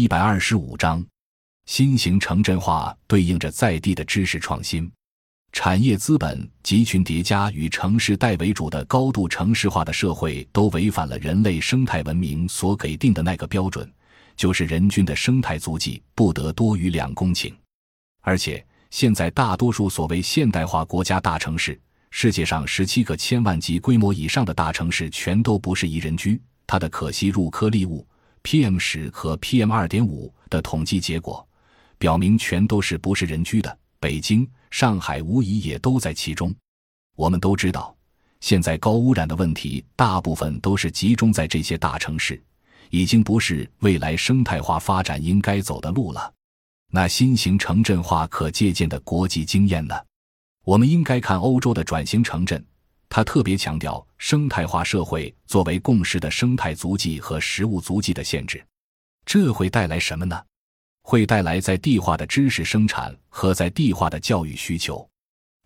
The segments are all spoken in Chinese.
一百二十五章，新型城镇化对应着在地的知识创新。产业资本集群叠加与城市带为主的高度城市化的社会，都违反了人类生态文明所给定的那个标准，就是人均的生态足迹不得多于两公顷。而且，现在大多数所谓现代化国家大城市，世界上十七个千万级规模以上的大城市，全都不是宜人居。它的可吸入颗粒物 PM 十和 PM 二点五的统计结果，表明全都是不是人居的。北京。上海无疑也都在其中。我们都知道，现在高污染的问题大部分都是集中在这些大城市，已经不是未来生态化发展应该走的路了。那新型城镇化可借鉴的国际经验呢？我们应该看欧洲的转型城镇，他特别强调生态化社会作为共识的生态足迹和食物足迹的限制。这会带来什么呢？会带来在地化的知识生产和在地化的教育需求，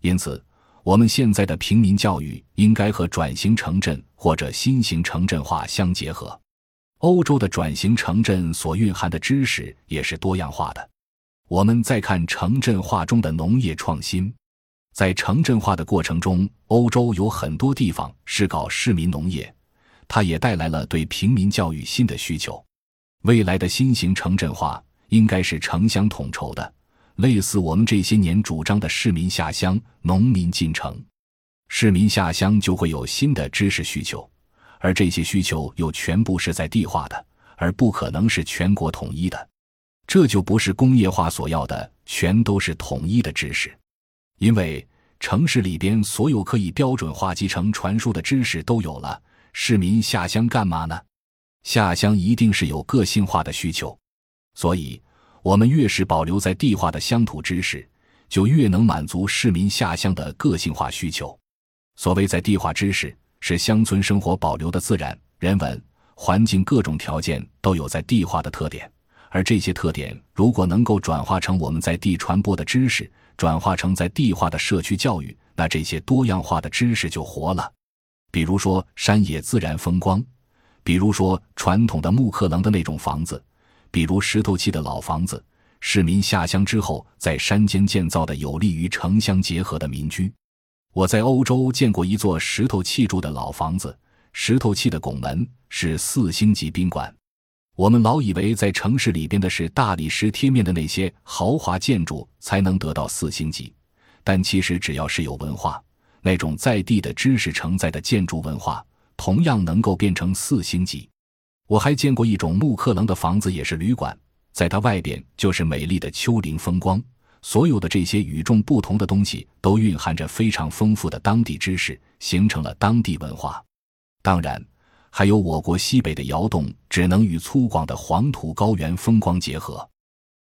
因此，我们现在的平民教育应该和转型城镇或者新型城镇化相结合。欧洲的转型城镇所蕴含的知识也是多样化的。我们再看城镇化中的农业创新，在城镇化的过程中，欧洲有很多地方是搞市民农业，它也带来了对平民教育新的需求。未来的新型城镇化。应该是城乡统筹的，类似我们这些年主张的市民下乡、农民进城。市民下乡就会有新的知识需求，而这些需求又全部是在地化的，而不可能是全国统一的。这就不是工业化所要的，全都是统一的知识。因为城市里边所有可以标准化集成传输的知识都有了，市民下乡干嘛呢？下乡一定是有个性化的需求。所以，我们越是保留在地化的乡土知识，就越能满足市民下乡的个性化需求。所谓在地化知识，是乡村生活保留的自然、人文、环境各种条件都有在地化的特点。而这些特点如果能够转化成我们在地传播的知识，转化成在地化的社区教育，那这些多样化的知识就活了。比如说山野自然风光，比如说传统的木刻棱的那种房子。比如石头砌的老房子，市民下乡之后在山间建造的有利于城乡结合的民居。我在欧洲见过一座石头砌筑的老房子，石头砌的拱门是四星级宾馆。我们老以为在城市里边的是大理石贴面的那些豪华建筑才能得到四星级，但其实只要是有文化，那种在地的知识承载的建筑文化，同样能够变成四星级。我还见过一种木克棱的房子，也是旅馆，在它外边就是美丽的丘陵风光。所有的这些与众不同的东西，都蕴含着非常丰富的当地知识，形成了当地文化。当然，还有我国西北的窑洞，只能与粗犷的黄土高原风光结合；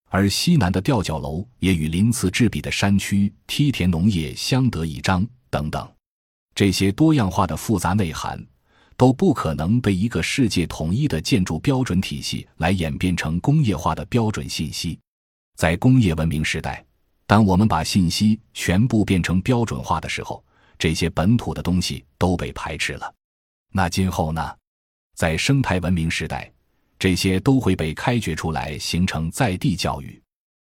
而西南的吊脚楼，也与鳞次栉比的山区梯田农业相得益彰。等等，这些多样化的复杂内涵。都不可能被一个世界统一的建筑标准体系来演变成工业化的标准信息。在工业文明时代，当我们把信息全部变成标准化的时候，这些本土的东西都被排斥了。那今后呢？在生态文明时代，这些都会被开掘出来，形成在地教育。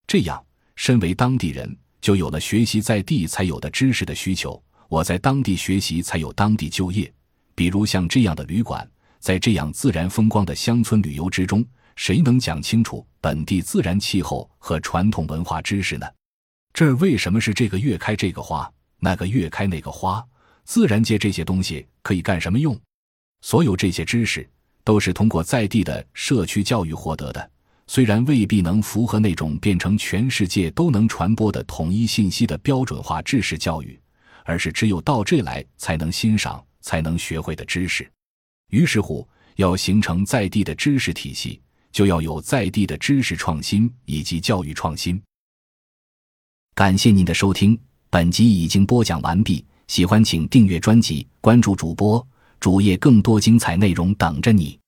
这样，身为当地人，就有了学习在地才有的知识的需求。我在当地学习，才有当地就业。比如像这样的旅馆，在这样自然风光的乡村旅游之中，谁能讲清楚本地自然气候和传统文化知识呢？这儿为什么是这个月开这个花，那个月开那个花？自然界这些东西可以干什么用？所有这些知识都是通过在地的社区教育获得的，虽然未必能符合那种变成全世界都能传播的统一信息的标准化知识教育，而是只有到这来才能欣赏。才能学会的知识，于是乎，要形成在地的知识体系，就要有在地的知识创新以及教育创新。感谢您的收听，本集已经播讲完毕。喜欢请订阅专辑，关注主播主页，更多精彩内容等着你。